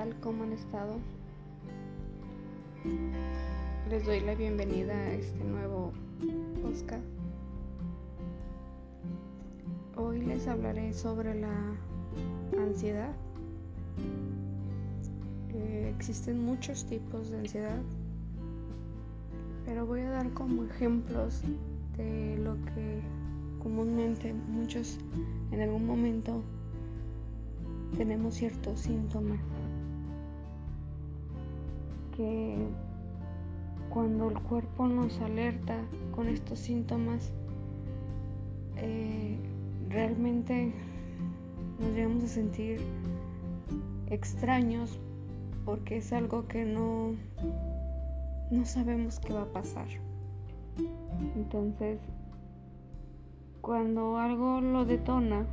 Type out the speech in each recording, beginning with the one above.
tal? ¿Cómo han estado? Les doy la bienvenida a este nuevo podcast. Hoy les hablaré sobre la ansiedad. Eh, existen muchos tipos de ansiedad, pero voy a dar como ejemplos de lo que comúnmente muchos en algún momento tenemos ciertos síntomas cuando el cuerpo nos alerta con estos síntomas eh, realmente nos llegamos a sentir extraños porque es algo que no no sabemos qué va a pasar. Entonces cuando algo lo detona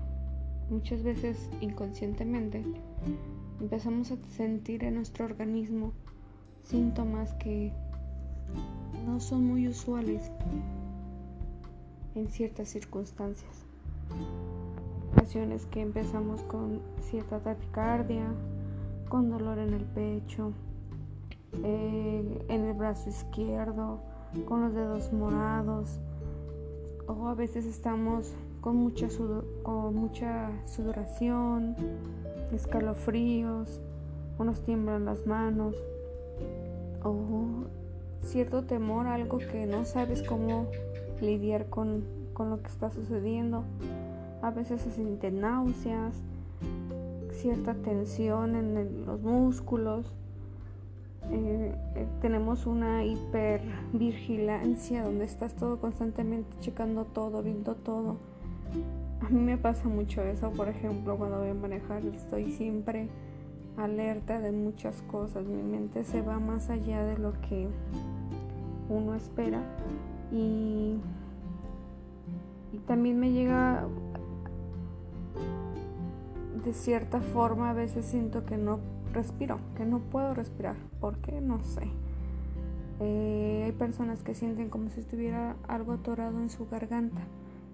muchas veces inconscientemente, empezamos a sentir en nuestro organismo síntomas que no son muy usuales en ciertas circunstancias. Ocasiones que empezamos con cierta taquicardia, con dolor en el pecho, eh, en el brazo izquierdo, con los dedos morados, o a veces estamos con mucha, con mucha sudoración, escalofríos, o nos tiemblan las manos, o cierto temor, algo que no sabes cómo lidiar con, con lo que está sucediendo. A veces se sienten náuseas, cierta tensión en los músculos. Eh, eh, tenemos una hipervigilancia donde estás todo constantemente checando todo, viendo todo. A mí me pasa mucho eso, por ejemplo, cuando voy a manejar, estoy siempre alerta de muchas cosas. Mi mente se va más allá de lo que uno espera y, también me llega de cierta forma a veces siento que no respiro, que no puedo respirar. ¿Por qué? No sé. Eh, hay personas que sienten como si estuviera algo atorado en su garganta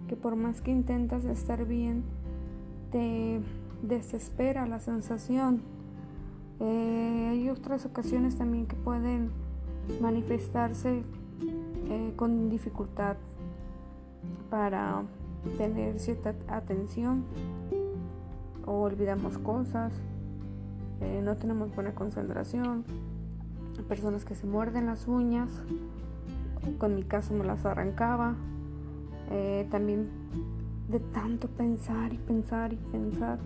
que por más que intentas estar bien, te desespera la sensación. Eh, hay otras ocasiones también que pueden manifestarse eh, con dificultad para tener cierta atención o olvidamos cosas, eh, no tenemos buena concentración, personas que se muerden las uñas, con mi caso me las arrancaba, eh, también de tanto pensar y pensar y pensar.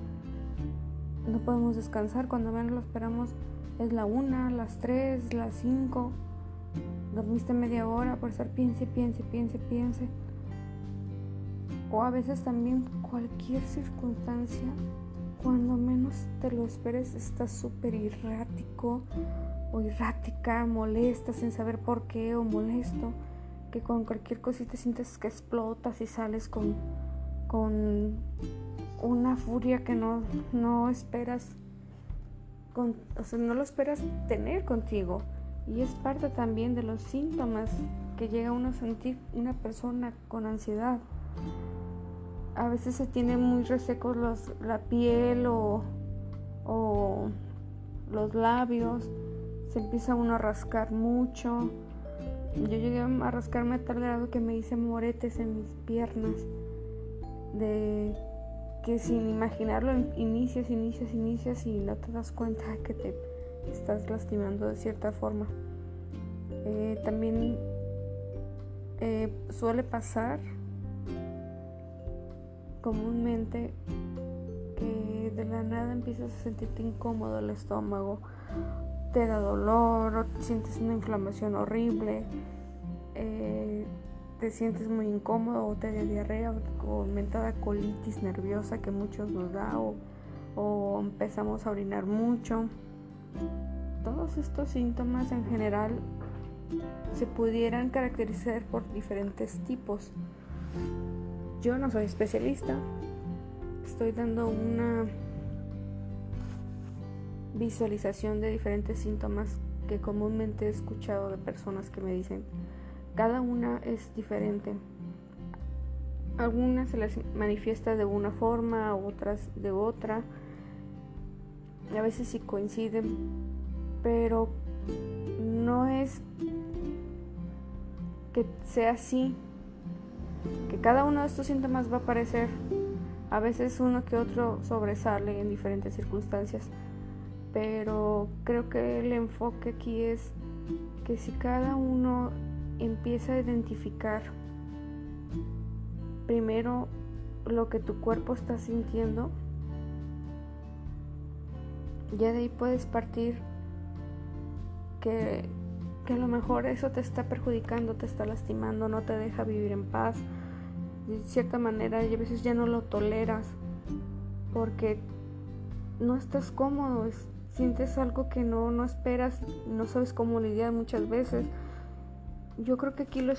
No podemos descansar. Cuando menos lo esperamos es la una, las tres, las cinco. Dormiste media hora por estar piense, piense, piense, piense. O a veces también cualquier circunstancia, cuando menos te lo esperes, estás súper errático o errática, molesta sin saber por qué o molesto que con cualquier cosita sientes que explotas y sales con, con una furia que no, no esperas, con, o sea, no lo esperas tener contigo. Y es parte también de los síntomas que llega uno a sentir una persona con ansiedad. A veces se tiene muy resecos los, la piel o, o los labios, se empieza uno a rascar mucho yo llegué a rascarme a tal grado que me hice moretes en mis piernas. De que sin imaginarlo inicias, inicias, inicias y no te das cuenta que te estás lastimando de cierta forma. Eh, también eh, suele pasar comúnmente que de la nada empiezas a sentirte incómodo el estómago te da dolor o te sientes una inflamación horrible, eh, te sientes muy incómodo o te da diarrea o aumentada colitis nerviosa que muchos nos da o, o empezamos a orinar mucho. Todos estos síntomas en general se pudieran caracterizar por diferentes tipos. Yo no soy especialista, estoy dando una visualización de diferentes síntomas que comúnmente he escuchado de personas que me dicen, cada una es diferente. Algunas se les manifiesta de una forma, otras de otra. a veces sí coinciden, pero no es que sea así, que cada uno de estos síntomas va a aparecer, a veces uno que otro sobresale en diferentes circunstancias, pero creo que el enfoque aquí es que si cada uno empieza a identificar primero lo que tu cuerpo está sintiendo, ya de ahí puedes partir que, que, a lo mejor eso te está perjudicando, te está lastimando, no te deja vivir en paz. De cierta manera, y a veces ya no lo toleras porque no estás cómodo, sientes algo que no, no esperas, no sabes cómo lidiar muchas veces. Yo creo que aquí lo,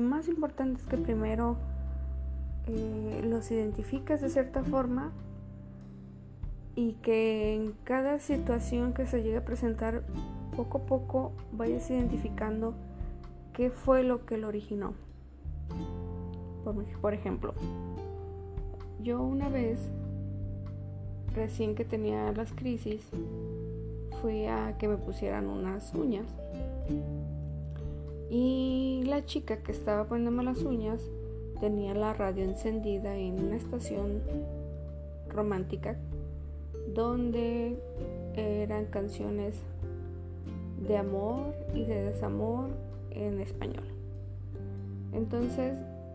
más importante es que primero eh, los identificas de cierta forma y que en cada situación que se llegue a presentar poco a poco vayas identificando qué fue lo que lo originó. Por, ejemplo, yo una vez, recién que tenía las crisis, fui a que me pusieran unas uñas. Y la chica que estaba poniéndome las uñas tenía la radio encendida en una estación romántica donde eran canciones de amor y de desamor en español. Entonces,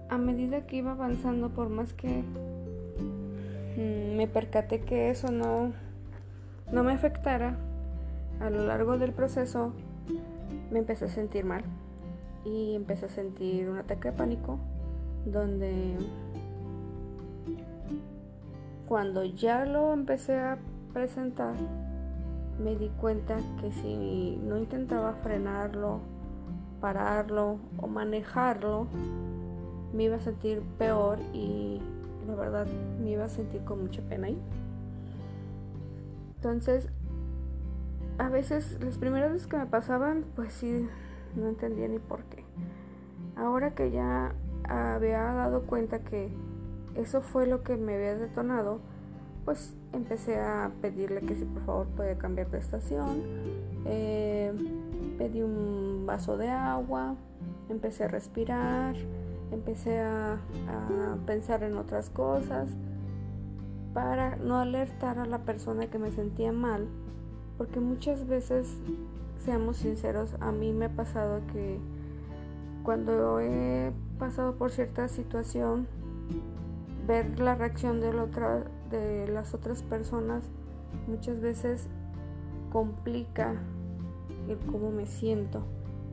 a medida que iba avanzando, por más que mm, me percaté que eso no, no me afectara, a lo largo del proceso me empecé a sentir mal y empecé a sentir un ataque de pánico donde cuando ya lo empecé a presentar me di cuenta que si no intentaba frenarlo, pararlo o manejarlo, me iba a sentir peor y la verdad me iba a sentir con mucha pena ahí. Entonces, a veces las primeras veces que me pasaban, pues sí, no entendía ni por qué. Ahora que ya había dado cuenta que eso fue lo que me había detonado, pues empecé a pedirle que si por favor podía cambiar de estación. Eh, pedí un vaso de agua, empecé a respirar, empecé a, a pensar en otras cosas para no alertar a la persona que me sentía mal, porque muchas veces, seamos sinceros, a mí me ha pasado que cuando he pasado por cierta situación, ver la reacción de, otra, de las otras personas muchas veces complica el cómo me siento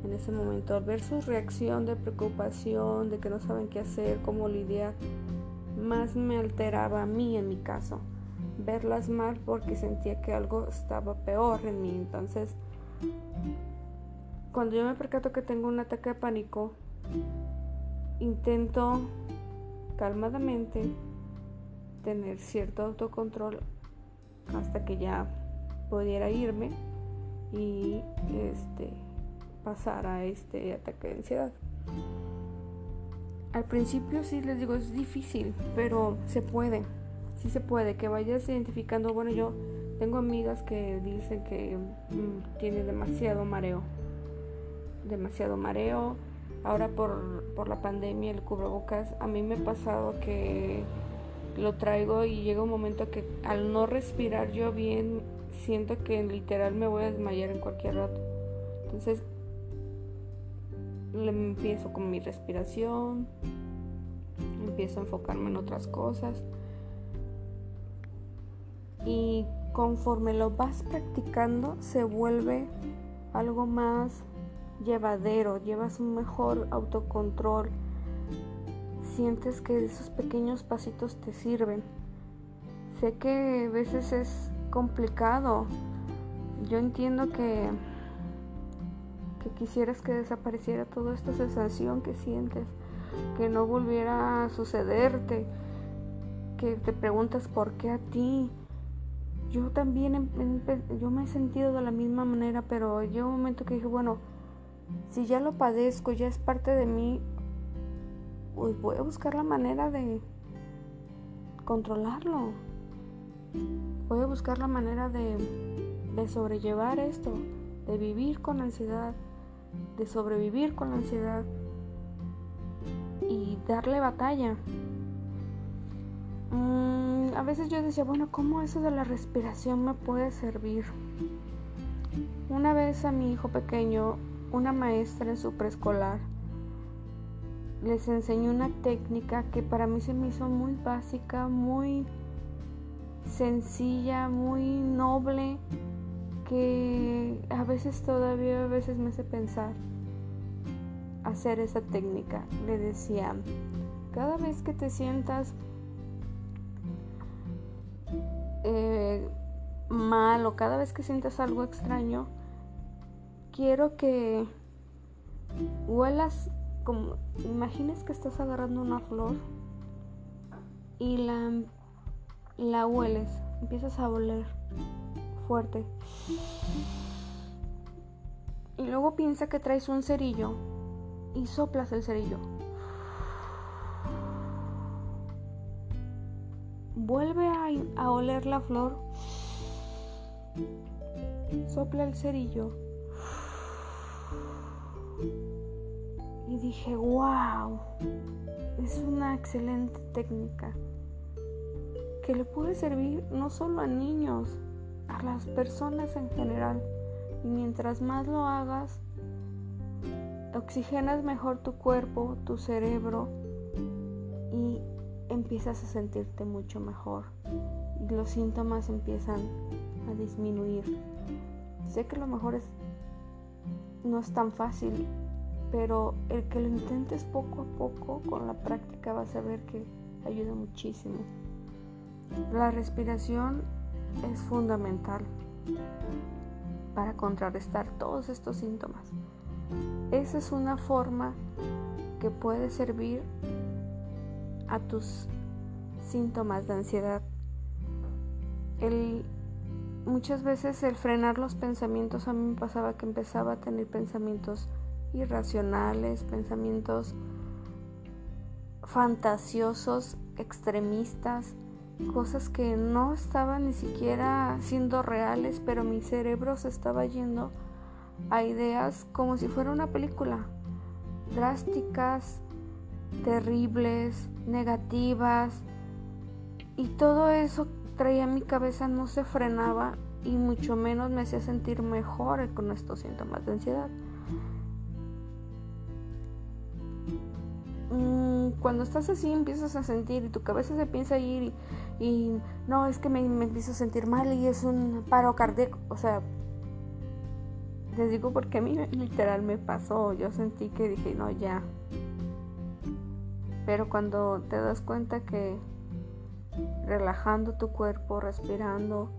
en ese momento. Ver su reacción de preocupación, de que no saben qué hacer, cómo lidiar, más me alteraba a mí en mi caso. Verlas mal porque sentía que algo estaba peor en mí. Entonces, cuando yo me percato que tengo un ataque de pánico, intento calmadamente tener cierto autocontrol hasta que ya pudiera irme y este pasar a este ataque de ansiedad. Al principio sí les digo es difícil, pero se puede, sí se puede, que vayas identificando, bueno yo tengo amigas que dicen que mm, tiene demasiado mareo demasiado mareo. Ahora por, por la pandemia, el cubrebocas, a mí me ha pasado que lo traigo y llega un momento que al no respirar yo bien, siento que literal me voy a desmayar en cualquier rato. Entonces, le empiezo con mi respiración, empiezo a enfocarme en otras cosas. Y conforme lo vas practicando, se vuelve algo más llevadero, llevas un mejor autocontrol, sientes que esos pequeños pasitos te sirven. Sé que a veces es complicado. Yo entiendo que que quisieras que desapareciera toda esta sensación que sientes, que no volviera a sucederte, que te preguntas por qué a ti. Yo también yo me he sentido de la misma manera, pero llegó un momento que dije, bueno, si ya lo padezco, ya es parte de mí, pues voy a buscar la manera de controlarlo. voy a buscar la manera de, de sobrellevar esto, de vivir con ansiedad, de sobrevivir con la ansiedad y darle batalla. Mm, a veces yo decía, bueno, ¿cómo eso de la respiración me puede servir? Una vez a mi hijo pequeño, una maestra en su preescolar, les enseñó una técnica que para mí se me hizo muy básica, muy sencilla, muy noble, que a veces todavía a veces me hace pensar hacer esa técnica. Le decía, cada vez que te sientas eh, mal o cada vez que sientas algo extraño, quiero que huelas como, imagines que estás agarrando una flor y la, la hueles, empiezas a oler fuerte. Y luego piensa que traes un cerillo y soplas el cerillo. Vuelve a, a oler la flor. Sopla el cerillo. Y dije, wow, es una excelente técnica que le puede servir no solo a niños, a las personas en general. Y mientras más lo hagas, oxigenas mejor tu cuerpo, tu cerebro y empiezas a sentirte mucho mejor. Los síntomas empiezan a disminuir. Sé que lo mejor es no es tan fácil, pero el que lo intentes poco a poco con la práctica vas a ver que ayuda muchísimo. La respiración es fundamental para contrarrestar todos estos síntomas. Esa es una forma que puede servir a tus síntomas de ansiedad. muchas veces el frenar los pensamientos a mí me pasaba que empezaba a tener pensamientos irracionales, pensamientos fantasiosos, extremistas, cosas que no estaban ni siquiera siendo reales, pero mi cerebro se estaba yendo a ideas como si fuera una película, drásticas, terribles, negativas, y todo eso traía mi cabeza, no se frenaba y mucho menos me hacía sentir mejor con estos síntomas de ansiedad. Mm, cuando estás así empiezas a sentir y tu cabeza se piensa ir y, no, es que me, me, empiezo a sentir mal y es un paro cardíaco. O sea, les digo porque a mí literal me pasó. Yo sentí que dije, no, ya. Pero cuando te das cuenta que relajando tu cuerpo, respirando,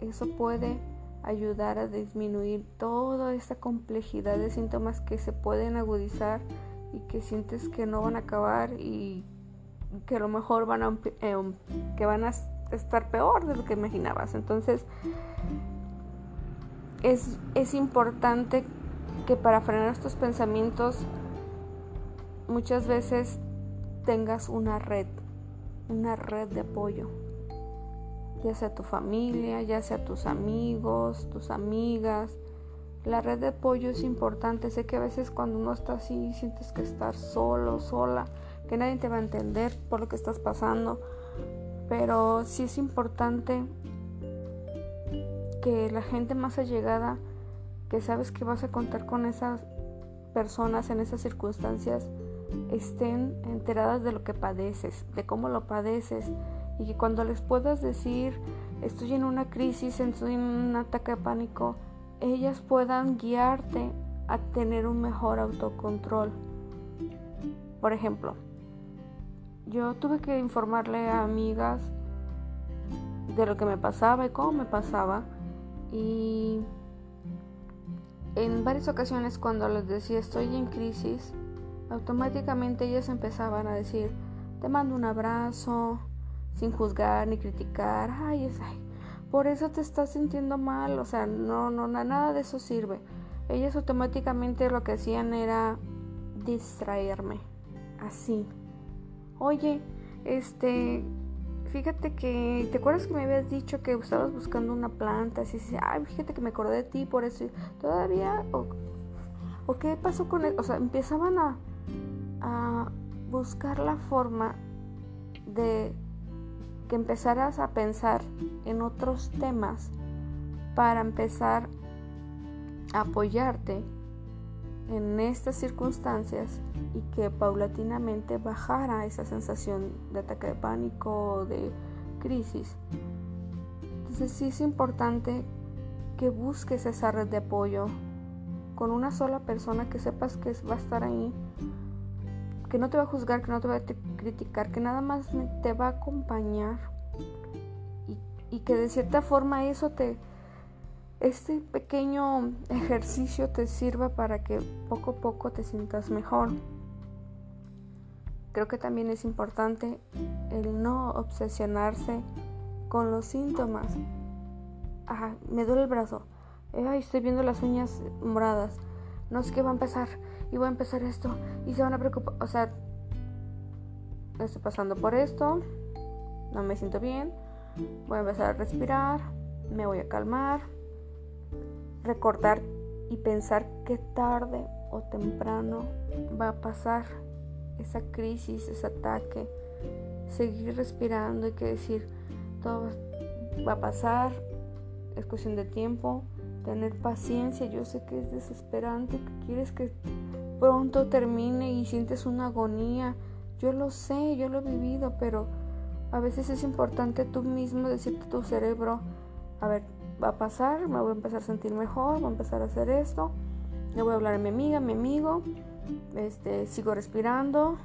eso puede ayudar a disminuir toda esta complejidad de síntomas que se pueden agudizar y que sientes que no van a acabar y que a lo mejor van a, eh, um, que van a estar peor de lo que imaginabas. Entonces, es, es importante que para frenar estos pensamientos muchas veces tengas una red, una red de apoyo, ya sea tu familia, ya sea tus amigos, tus amigas, la red de apoyo es importante. Sé que a veces cuando uno está así sientes que estar solo, sola, que nadie te va a entender por lo que estás pasando. Pero sí es importante que la gente más allegada, que sabes que vas a contar con esas personas en esas circunstancias, estén enteradas de lo que padeces, de cómo lo padeces y que cuando les puedas decir estoy en una crisis, estoy en un ataque de pánico, ellas puedan guiarte a tener un mejor autocontrol. Por ejemplo, yo tuve que informarle a amigas de lo que me pasaba y cómo me pasaba. Y en varias ocasiones cuando les decía estoy en crisis, automáticamente ellas empezaban a decir, te mando un abrazo, sin juzgar ni criticar, ay, es, ay, por eso te estás sintiendo mal, o sea, no, no, nada de eso sirve. Ellas automáticamente lo que hacían era distraerme, así. Oye, este, fíjate que, ¿te acuerdas que me habías dicho que estabas buscando una planta? Así, así, ay, fíjate que me acordé de ti por eso. Todavía, o, o qué pasó con él, o sea, empezaban a, a buscar la forma de que empezaras a pensar en otros temas para empezar a apoyarte en estas circunstancias y que paulatinamente bajara esa sensación de ataque de pánico o de crisis. Entonces sí es importante que busques esa red de apoyo con una sola persona que sepas que va a estar ahí, que no te va a juzgar, que no te va a criticar, que nada más te va a acompañar y, que de cierta forma eso te, este pequeño ejercicio te sirva para que poco a poco te sientas mejor. Creo que también es importante el no obsesionarse con los síntomas. Ah, me duele el brazo. Ay, estoy viendo las uñas moradas. No sé qué va a empezar. Y voy a empezar esto. Y se van a preocupar. O sea, estoy pasando por esto. No me siento bien. Voy a empezar a respirar. Me voy a calmar recordar y pensar que tarde o temprano va a pasar esa crisis, ese ataque, seguir respirando y que decir, todo va a pasar, es cuestión de tiempo, tener paciencia, yo sé que es desesperante, que quieres que pronto termine y sientes una agonía, yo lo sé, yo lo he vivido, pero a veces es importante tú mismo decirte a tu cerebro, a ver, va a pasar, me voy a empezar a sentir mejor, voy a empezar a hacer esto, le voy a hablar a mi amiga, a mi amigo, este, sigo respirando,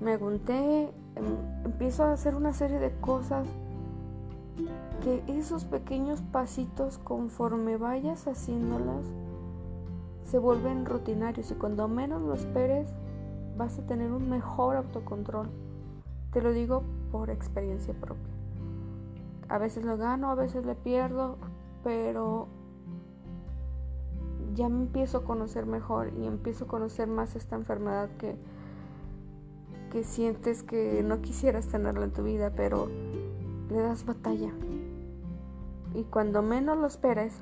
me agunté, em, empiezo a hacer una serie de cosas que esos pequeños pasitos conforme vayas haciéndolas se vuelven rutinarios y cuando menos lo esperes vas a tener un mejor autocontrol. Te lo digo por experiencia propia. A veces lo gano, a veces le pierdo, pero ya me empiezo a conocer mejor y empiezo a conocer más esta enfermedad que, que sientes que no quisieras tenerla en tu vida, pero le das batalla. Y cuando menos lo esperes,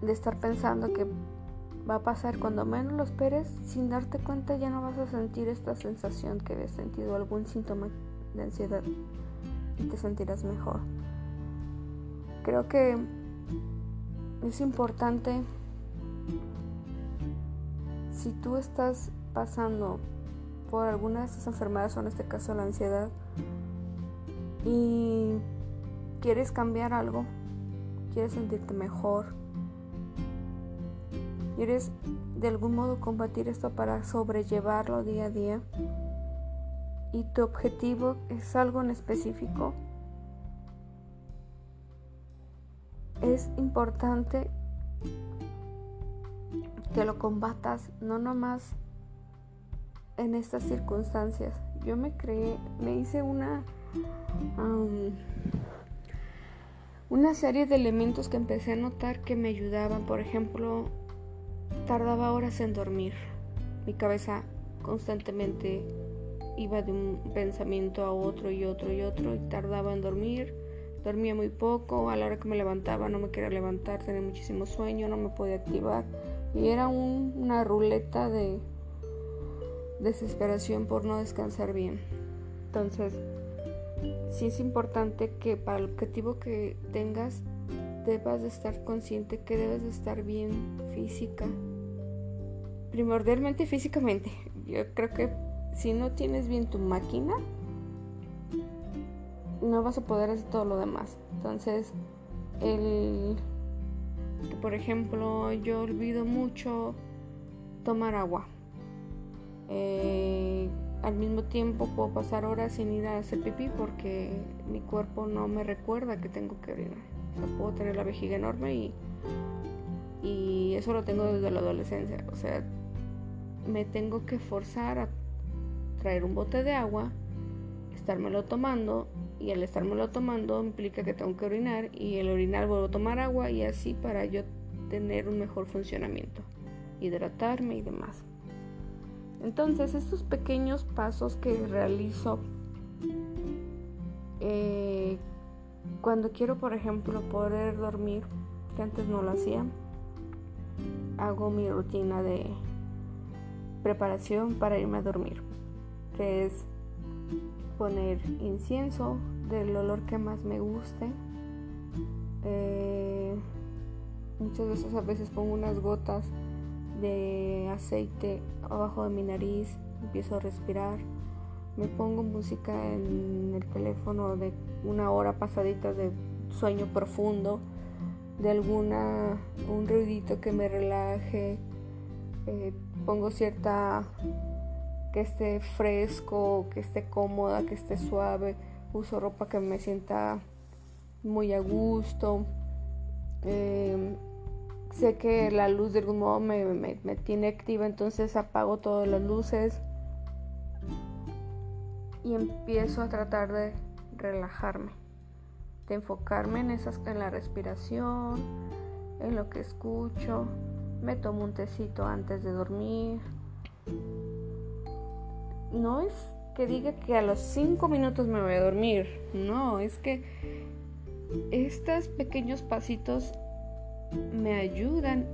de estar pensando que va a pasar, cuando menos lo esperes, sin darte cuenta ya no vas a sentir esta sensación que habías sentido, algún síntoma de ansiedad y te sentirás mejor. Creo que es importante si tú estás pasando por alguna de estas enfermedades o en este caso la ansiedad y quieres cambiar algo, quieres sentirte mejor, quieres de algún modo combatir esto para sobrellevarlo día a día y tu objetivo es algo en específico, es importante que lo combatas, no nomás en estas circunstancias. Yo me creé, me hice una una serie de elementos que empecé a notar que me ayudaban. Por ejemplo, tardaba horas en dormir. Mi cabeza constantemente iba de un pensamiento a otro y otro y otro y tardaba en dormir Dormía muy poco, a la hora que me levantaba no me quería levantar, tenía muchísimo sueño, no me podía activar. Y era una ruleta de desesperación por no descansar bien. Entonces, sí es importante que para el objetivo que tengas debas de estar consciente que debes de estar bien física. Primordialmente físicamente. Yo creo que si no tienes bien tu máquina, no vas a poder hacer todo lo demás. Entonces, el por ejemplo, yo olvido mucho tomar agua. Eh, al mismo tiempo puedo pasar horas sin ir a hacer pipí porque mi cuerpo no me recuerda que tengo que orinar. Puedo tener la vejiga enorme y, y eso lo tengo desde la adolescencia. O sea, me tengo que forzar a traer un bote de agua, estármelo tomando y al estármelo tomando implica que tengo que orinar y el orinar vuelvo a tomar agua y así para yo tener un mejor funcionamiento, hidratarme y demás. Entonces estos pequeños pasos que realizo Eh, cuando quiero, por ejemplo, poder dormir, que antes no lo hacía, hago mi rutina de preparación para irme a dormir, que es poner incienso del olor que más me guste. Eh, muchas veces a veces pongo unas gotas de aceite abajo de mi nariz, empiezo a respirar, me pongo música en el teléfono de una hora pasadita de sueño profundo, de alguna un ruidito que me relaje, eh, pongo cierta que esté fresco, que esté cómoda, que esté suave, uso ropa que me sienta muy a gusto. Em, sé que la luz de algún modo me, me, tiene activa, entonces apago todas las luces y empiezo a tratar de relajarme, de enfocarme en, esas, en la respiración, en lo que escucho. Me tomo un tecito antes de dormir. No es que diga que a los 5 minutos me voy a dormir. No, es que estos pequeños pasitos me ayudan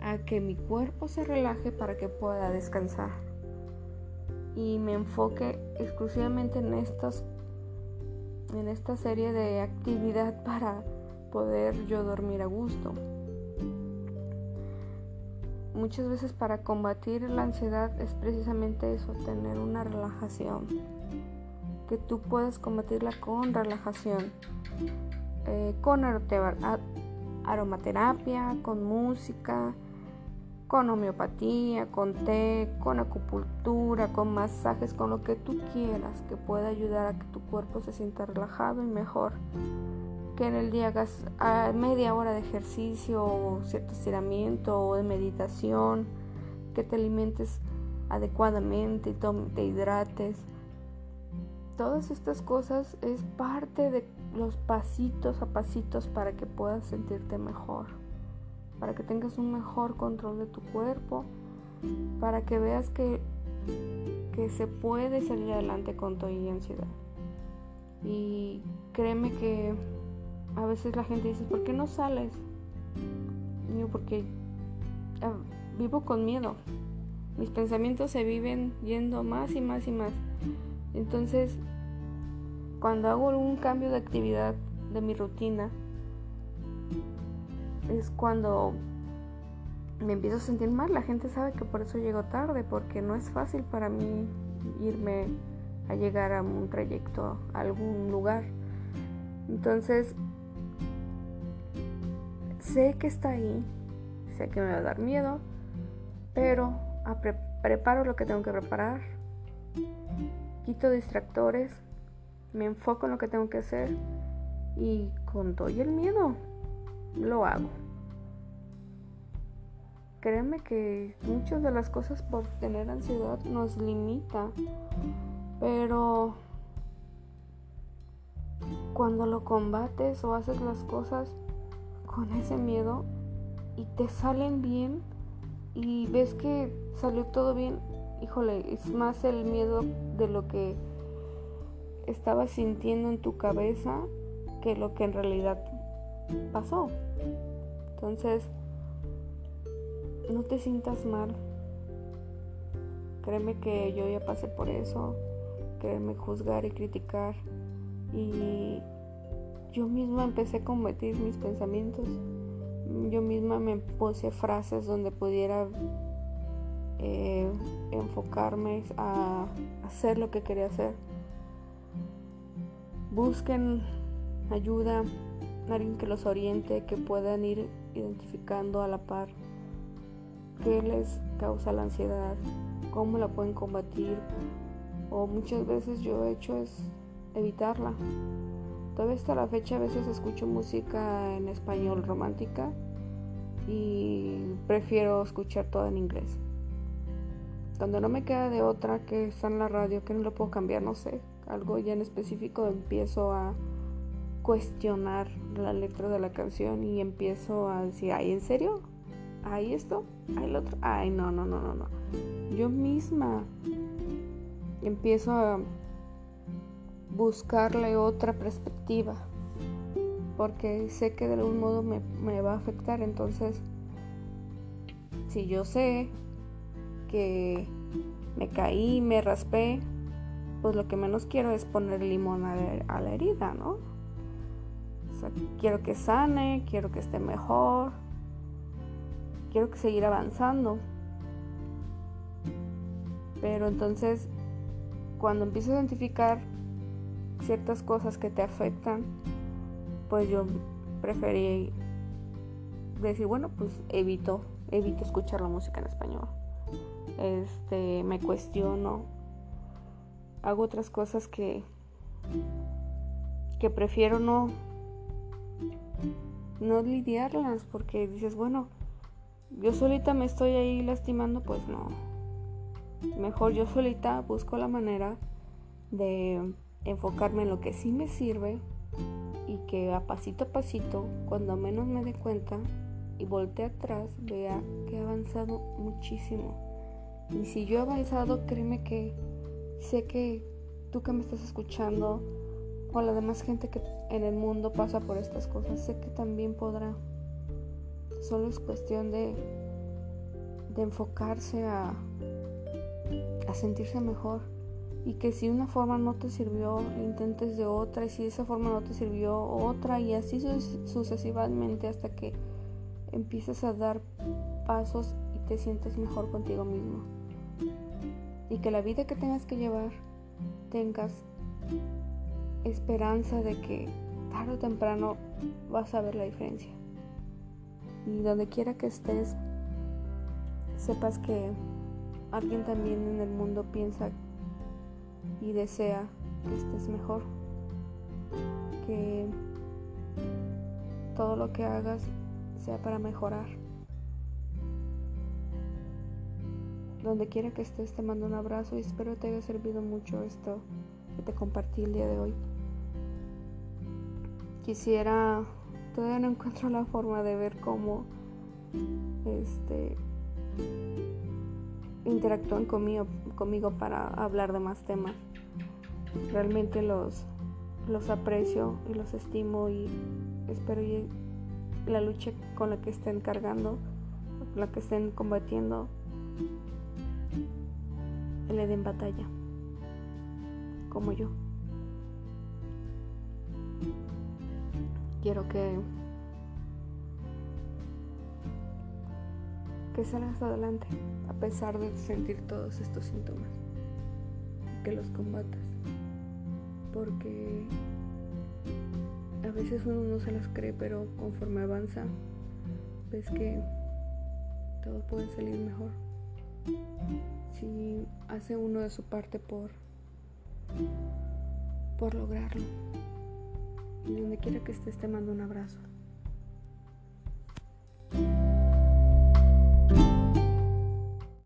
a que mi cuerpo se relaje para que pueda descansar y me enfoque exclusivamente en estas en esta serie de actividad para poder yo dormir a gusto. Muchas veces para combatir la ansiedad es precisamente eso, tener una relajación. Que tú puedas combatirla con relajación, eh, con aromaterapia, con música, con homeopatía, con té, con acupuntura, con masajes, con lo que tú quieras que pueda ayudar a que tu cuerpo se sienta relajado y mejor. Que en el día hagas media hora de ejercicio o cierto estiramiento o de meditación, que te alimentes adecuadamente y te hidrates. Todas estas cosas es parte de los pasitos a pasitos para que puedas sentirte mejor para que tengas un mejor control de tu cuerpo, para que veas que, que se puede salir adelante con tu ansiedad. Y créeme que a veces la gente dice, ¿por qué no sales? Yo, porque ah, vivo con miedo. Mis pensamientos se viven yendo más y más y más. Entonces, cuando hago un cambio de actividad de mi rutina, es cuando me empiezo a sentir mal. La gente sabe que por eso llego tarde, porque no es fácil para mí irme a llegar a un trayecto a algún lugar. Entonces, sé que está ahí, sé que me va a dar miedo, pero preparo lo que tengo que preparar, quito distractores, me enfoco en lo que tengo que hacer y con todo y el miedo lo hago. Créeme que muchas de las cosas por tener ansiedad nos limita, pero cuando lo combates o haces las cosas con ese miedo y te salen bien y ves que salió todo bien, híjole, es más el miedo de lo que estabas sintiendo en tu cabeza que lo que en realidad pasó. Entonces, no te sientas mal. Créeme que yo ya pasé por eso, créeme juzgar y criticar. Y yo misma empecé a combatir mis pensamientos. Yo misma me puse frases donde pudiera eh, enfocarme a hacer lo que quería hacer. Busquen ayuda, alguien que los oriente, que puedan ir identificando a la par qué les causa la ansiedad, cómo la pueden combatir o muchas veces yo he hecho es evitarla. Todavía hasta la fecha a veces escucho música en español romántica y prefiero escuchar todo en inglés. Cuando no me queda de otra que está en la radio, que no lo puedo cambiar, no sé, algo ya en específico, empiezo a cuestionar la letra de la canción y empiezo a decir, ay, ¿en serio? ¿Ay esto? ¿Ay el otro? Ay, no, no, no, no, no. Yo misma empiezo a, buscarle otra perspectiva, porque sé que de algún modo me, me va a afectar, entonces si yo sé que me caí, me raspé, pues lo que menos quiero es poner limón a la, herida, ¿no? O sea, quiero que sane, quiero que esté mejor, quiero que seguir avanzando. Pero entonces, cuando empiezo a identificar ciertas cosas que te afectan, pues yo preferí decir, bueno, pues evito, evito escuchar la música en español. Este, me cuestiono, hago otras cosas que que prefiero no no lidiarlas porque dices, bueno, yo solita me estoy ahí lastimando, pues no. Mejor yo solita busco la manera de enfocarme en lo que sí me sirve y que a pasito a pasito, cuando menos me dé cuenta y voltee atrás, vea que he avanzado muchísimo. Y si yo he avanzado, créeme que sé que tú que me estás escuchando o la demás gente que en el mundo pasa por estas cosas, sé que también podrá. Solo es cuestión de, de enfocarse a, a sentirse mejor y que si una forma no te sirvió, intentes de otra y si esa forma no te sirvió, otra y así sucesivamente hasta que empieces a dar pasos y te sientes mejor contigo mismo y que la vida que tengas que llevar tengas esperanza de que tarde o temprano vas a ver la diferencia. Y donde quiera que estés, sepas que alguien también en el mundo piensa y desea que estés mejor. Que todo lo que hagas sea para mejorar. Donde quiera que estés te mando un abrazo y espero te haya servido mucho esto que te compartí el día de hoy. Quisiera, todavía no encuentro la forma de ver cómo este interactúan conmigo, para hablar de más temas. Realmente los, los aprecio y los estimo y espero y la lucha con la que estén cargando, con la que estén combatiendo, le den batalla, como yo. Quiero que que salgas adelante a pesar de sentir todos estos síntomas, que los combatas, porque a veces uno no se las cree, pero conforme avanza, ves que todo puede salir mejor si hace uno de su parte por por lograrlo. Y donde quiera que estés te mando un abrazo.